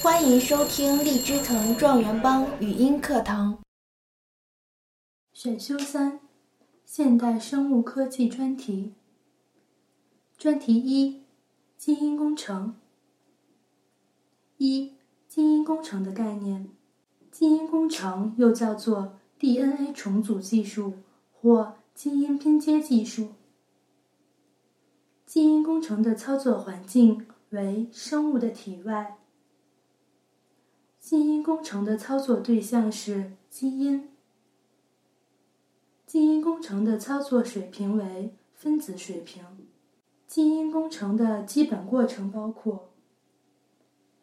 欢迎收听荔枝藤状元帮语音课堂。选修三：现代生物科技专题。专题一：基因工程。一、基因工程的概念。基因工程又叫做 DNA 重组技术或基因拼接技术。基因工程的操作环境为生物的体外。基因工程的操作对象是基因。基因工程的操作水平为分子水平。基因工程的基本过程包括：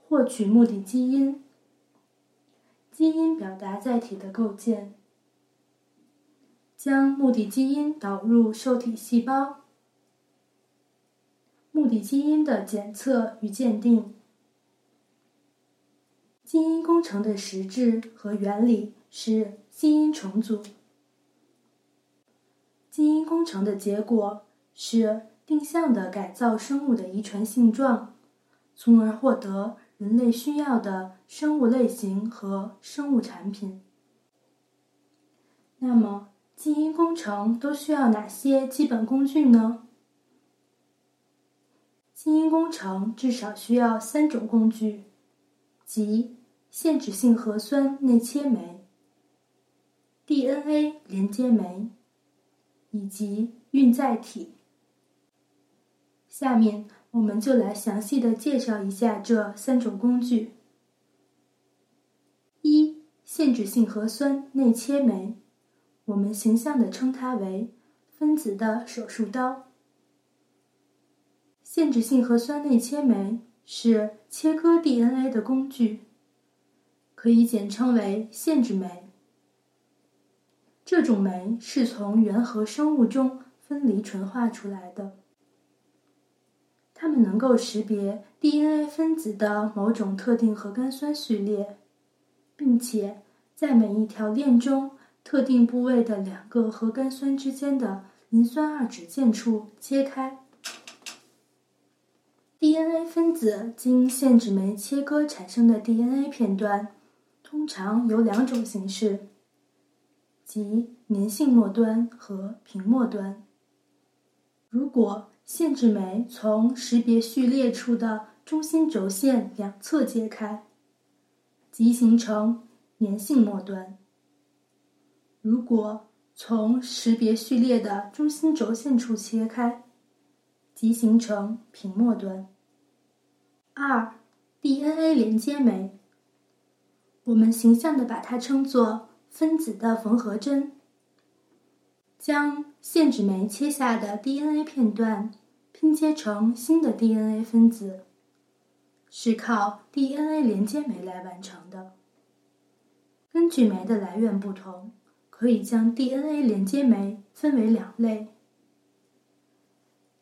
获取目的基因，基因表达载体的构建，将目的基因导入受体细胞。目的基因的检测与鉴定，基因工程的实质和原理是基因重组。基因工程的结果是定向的改造生物的遗传性状，从而获得人类需要的生物类型和生物产品。那么，基因工程都需要哪些基本工具呢？基因工程至少需要三种工具，即限制性核酸内切酶、DNA 连接酶以及孕载体。下面我们就来详细的介绍一下这三种工具。一、限制性核酸内切酶，我们形象的称它为分子的手术刀。限制性核酸内切酶是切割 DNA 的工具，可以简称为限制酶。这种酶是从原核生物中分离纯化出来的，它们能够识别 DNA 分子的某种特定核苷酸序列，并且在每一条链中特定部位的两个核苷酸之间的磷酸二酯键处切开。DNA 分子经限制酶切割产生的 DNA 片段，通常有两种形式，即粘性末端和平末端。如果限制酶从识别序列处的中心轴线两侧揭开，即形成粘性末端；如果从识别序列的中心轴线处切开，即形成平末端。二，DNA 连接酶，我们形象的把它称作分子的缝合针。将限制酶切下的 DNA 片段拼接成新的 DNA 分子，是靠 DNA 连接酶来完成的。根据酶的来源不同，可以将 DNA 连接酶分为两类：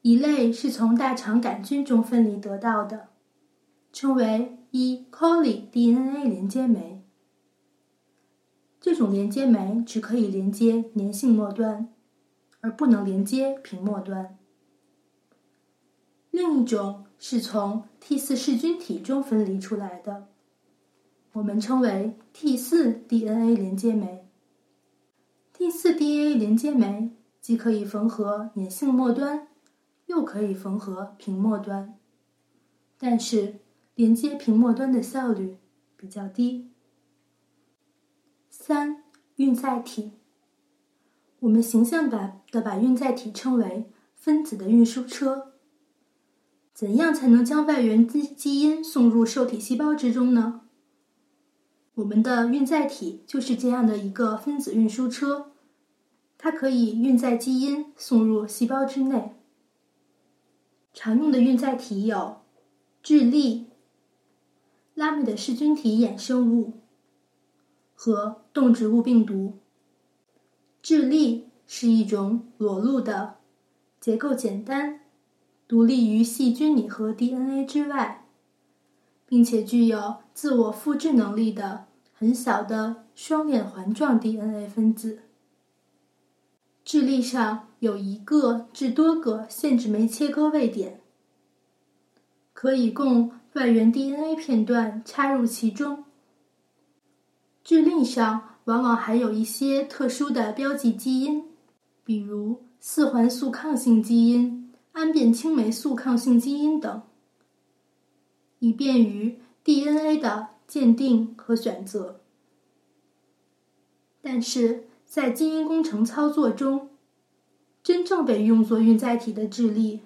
一类是从大肠杆菌中分离得到的。称为 E. coli DNA 连接酶。这种连接酶只可以连接粘性末端，而不能连接平末端。另一种是从 T 四噬菌体中分离出来的，我们称为 T 四 DNA 连接酶。T 四 DNA 连接酶既可以缝合粘性末端，又可以缝合平末端，但是。连接屏末端的效率比较低。三、运载体，我们形象把的把运载体称为分子的运输车。怎样才能将外源基基因送入受体细胞之中呢？我们的运载体就是这样的一个分子运输车，它可以运载基因送入细胞之内。常用的运载体有智粒。拉美的噬菌体衍生物和动植物病毒。智粒是一种裸露的、结构简单、独立于细菌拟合 DNA 之外，并且具有自我复制能力的很小的双链环状 DNA 分子。智粒上有一个至多个限制酶切割位点，可以供。外源 DNA 片段插入其中。智力上往往还有一些特殊的标记基因，比如四环素抗性基因、氨苄青霉素抗性基因等，以便于 DNA 的鉴定和选择。但是在基因工程操作中，真正被用作运载体的智力，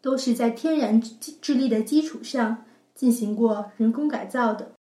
都是在天然智力的基础上进行过人工改造的。